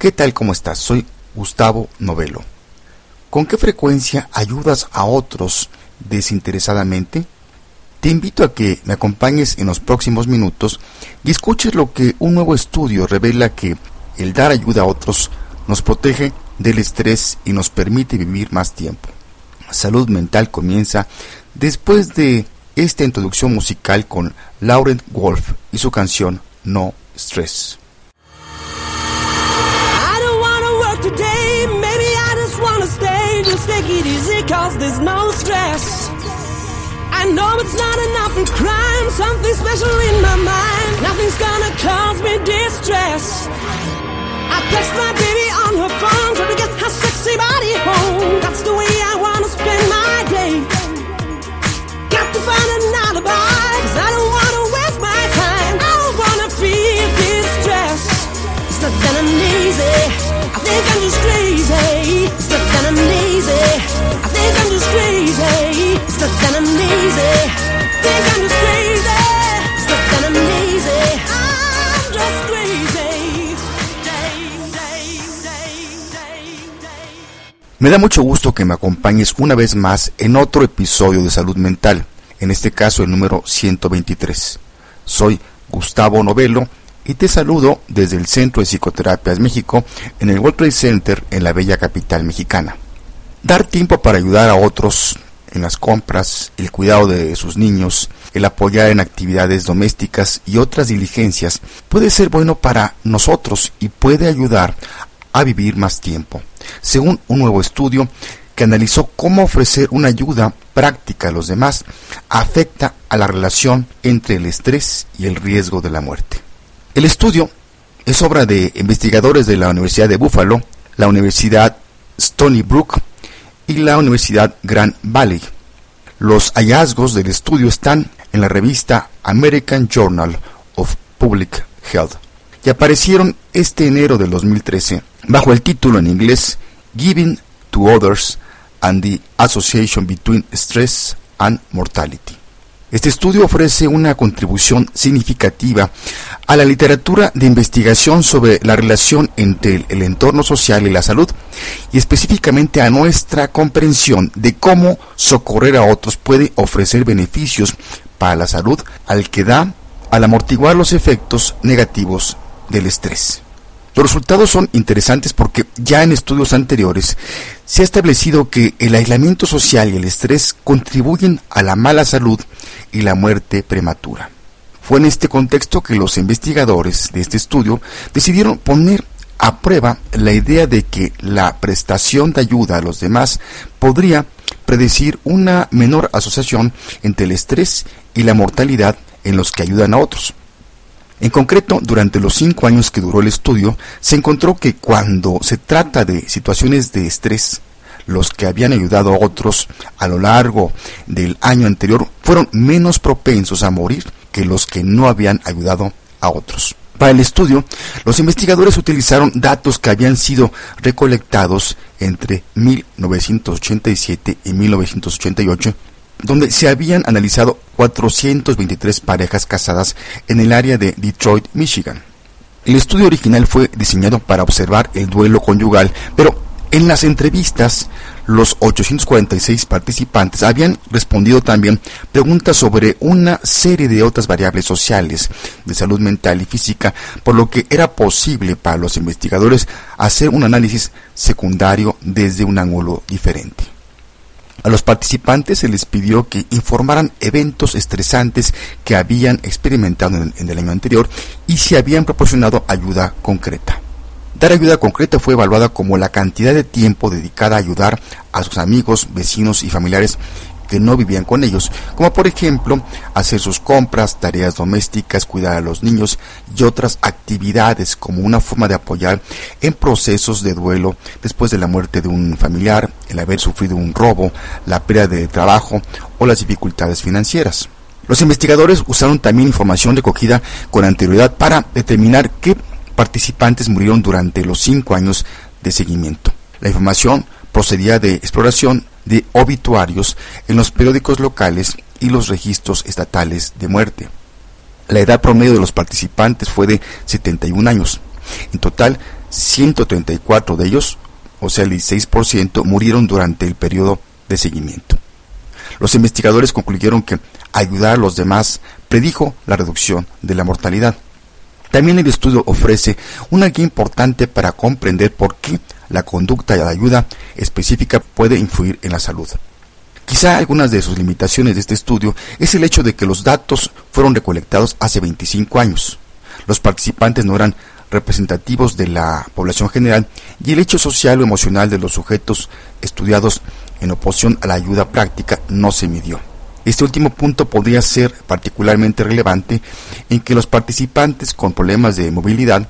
¿Qué tal? ¿Cómo estás? Soy Gustavo Novelo. ¿Con qué frecuencia ayudas a otros desinteresadamente? Te invito a que me acompañes en los próximos minutos y escuches lo que un nuevo estudio revela que el dar ayuda a otros nos protege del estrés y nos permite vivir más tiempo. Salud mental comienza después de esta introducción musical con Laurent Wolf y su canción No Stress. I know it's not enough in crime, something special in my mind. Nothing's gonna cause me distress. I text my baby on her phone, trying to get her sexy body home. That's the way I wanna spend my day. Me da mucho gusto que me acompañes una vez más en otro episodio de Salud Mental, en este caso el número 123. Soy Gustavo Novelo y te saludo desde el Centro de Psicoterapias México en el World Trade Center en la bella capital mexicana. Dar tiempo para ayudar a otros en las compras, el cuidado de sus niños, el apoyar en actividades domésticas y otras diligencias puede ser bueno para nosotros y puede ayudar a vivir más tiempo. Según un nuevo estudio que analizó cómo ofrecer una ayuda práctica a los demás afecta a la relación entre el estrés y el riesgo de la muerte. El estudio es obra de investigadores de la Universidad de Buffalo, la Universidad Stony Brook y la Universidad Grand Valley. Los hallazgos del estudio están en la revista American Journal of Public Health y aparecieron este enero del 2013 bajo el título en inglés Giving to Others and the Association Between Stress and Mortality. Este estudio ofrece una contribución significativa a la literatura de investigación sobre la relación entre el entorno social y la salud y específicamente a nuestra comprensión de cómo socorrer a otros puede ofrecer beneficios para la salud al que da al amortiguar los efectos negativos del estrés. Los resultados son interesantes porque ya en estudios anteriores se ha establecido que el aislamiento social y el estrés contribuyen a la mala salud y la muerte prematura. Fue en este contexto que los investigadores de este estudio decidieron poner a prueba la idea de que la prestación de ayuda a los demás podría predecir una menor asociación entre el estrés y la mortalidad en los que ayudan a otros. En concreto, durante los cinco años que duró el estudio, se encontró que cuando se trata de situaciones de estrés, los que habían ayudado a otros a lo largo del año anterior fueron menos propensos a morir que los que no habían ayudado a otros. Para el estudio, los investigadores utilizaron datos que habían sido recolectados entre 1987 y 1988 donde se habían analizado 423 parejas casadas en el área de Detroit, Michigan. El estudio original fue diseñado para observar el duelo conyugal, pero en las entrevistas los 846 participantes habían respondido también preguntas sobre una serie de otras variables sociales de salud mental y física, por lo que era posible para los investigadores hacer un análisis secundario desde un ángulo diferente. A los participantes se les pidió que informaran eventos estresantes que habían experimentado en, el año anterior y si habían proporcionado ayuda concreta. Dar ayuda concreta fue evaluada como la cantidad de tiempo dedicada a ayudar a sus amigos, vecinos y familiares que no vivían con ellos, como por ejemplo hacer sus compras, tareas domésticas, cuidar a los niños y otras actividades como una forma de apoyar en procesos de duelo después de la muerte de un familiar, el haber sufrido un robo, la pérdida de trabajo o las dificultades financieras. Los investigadores usaron también información recogida con anterioridad para determinar qué participantes murieron durante los cinco años de seguimiento. La información procedía de exploración de obituarios en los periódicos locales y los registros estatales de muerte. La edad promedio de los participantes fue de 71 años. En total, 134 de ellos, o sea el 16%, murieron durante el periodo de seguimiento. Los investigadores concluyeron que ayudar a los demás predijo la reducción de la mortalidad. También el estudio ofrece una guía importante para comprender por qué la conducta de ayuda específica puede influir en la salud. Quizá algunas de sus limitaciones de este estudio es el hecho de que los datos fueron recolectados hace 25 años. Los participantes no eran representativos de la población general y el hecho social o emocional de los sujetos estudiados en oposición a la ayuda práctica no se midió. Este último punto podría ser particularmente relevante en que los participantes con problemas de movilidad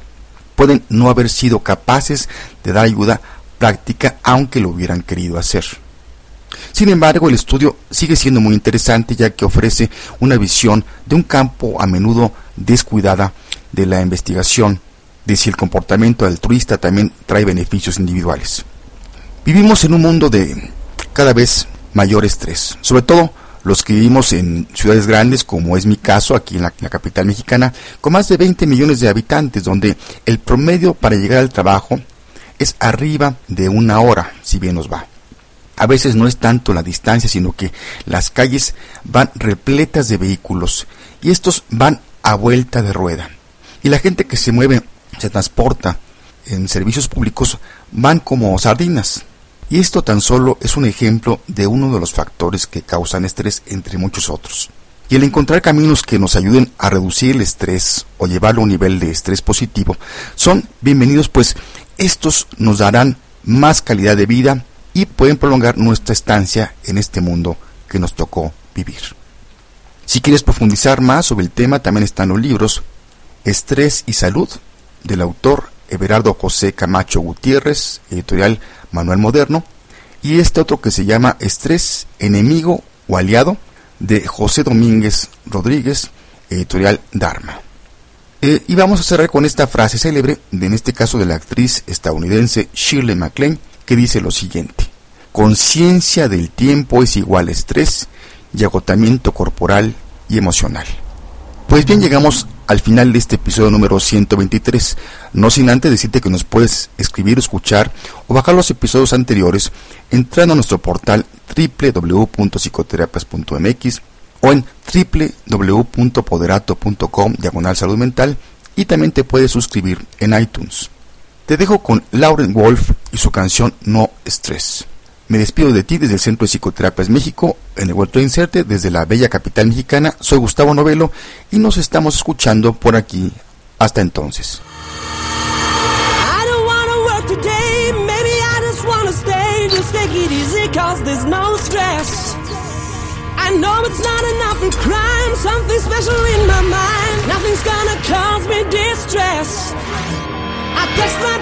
pueden no haber sido capaces de dar ayuda práctica aunque lo hubieran querido hacer. Sin embargo, el estudio sigue siendo muy interesante ya que ofrece una visión de un campo a menudo descuidada de la investigación de si el comportamiento altruista también trae beneficios individuales. Vivimos en un mundo de cada vez mayor estrés, sobre todo los que vivimos en ciudades grandes, como es mi caso aquí en la, capital mexicana, con más de 20 millones de habitantes, donde el promedio para llegar al trabajo es arriba de una hora, si bien nos va. A veces no es tanto la distancia, sino que las calles van repletas de vehículos y estos van a vuelta de rueda. Y la gente que se mueve, se transporta en servicios públicos, van como sardinas. Y esto tan solo es un ejemplo de uno de los factores que causan estrés entre muchos otros. Y el encontrar caminos que nos ayuden a reducir el estrés o llevarlo a un nivel de estrés positivo son bienvenidos pues estos nos darán más calidad de vida y pueden prolongar nuestra estancia en este mundo que nos tocó vivir. Si quieres profundizar más sobre el tema, también están los libros Estrés y Salud del autor Everardo José Camacho Gutiérrez, editorial Manuel Moderno, y este otro que se llama Estrés, Enemigo o Aliado, de José Domínguez Rodríguez, editorial Dharma. Eh, y vamos a cerrar con esta frase célebre, de, en este caso de la actriz estadounidense Shirley MacLaine, que dice lo siguiente. Conciencia del tiempo es igual a estrés y agotamiento corporal y emocional. Pues bien, llegamos al final de este episodio número 123. No sin antes decirte que nos puedes escribir, escuchar o bajar los episodios anteriores entrando a nuestro portal www.psicoterapias.mx o en www.poderato.com diagonal salud mental y también te puedes suscribir en iTunes. Te dejo con Lauren Wolf y su canción No Stress. Me despido de ti desde el Centro de Psicoterapias México, en el World Trade Center, desde la bella capital mexicana. Soy Gustavo Novelo y nos estamos escuchando por aquí. Hasta entonces. I know it's not enough in crime, something special in my mind. Nothing's gonna cause me distress. I text my